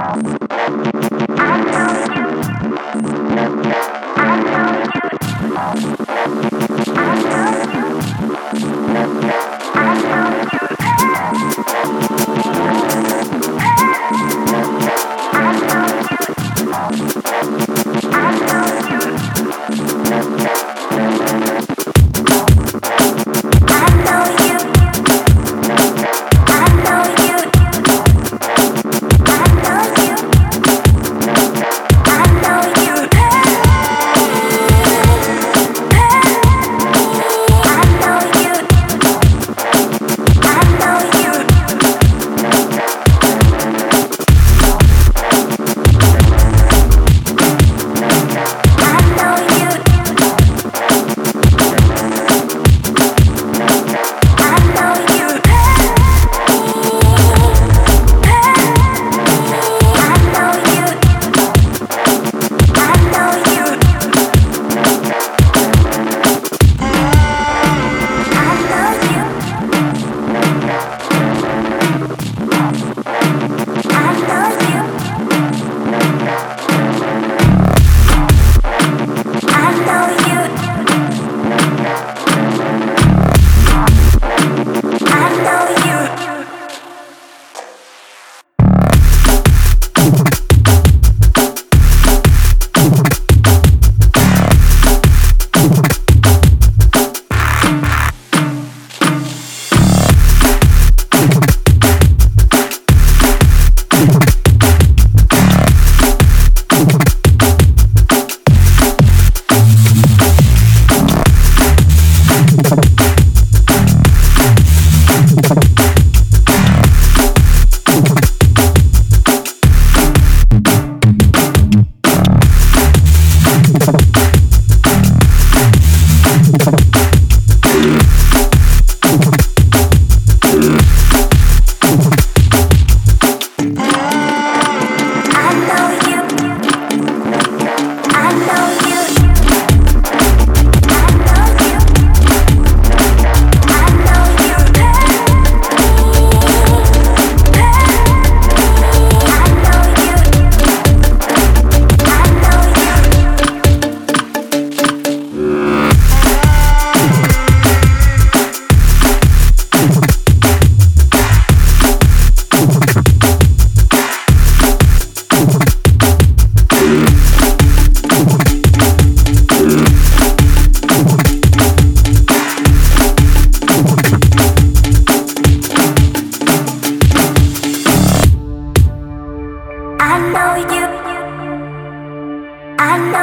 I don't know you. Thank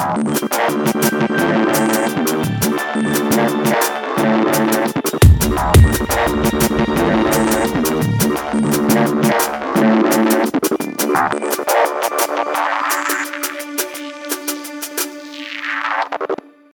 Thank you.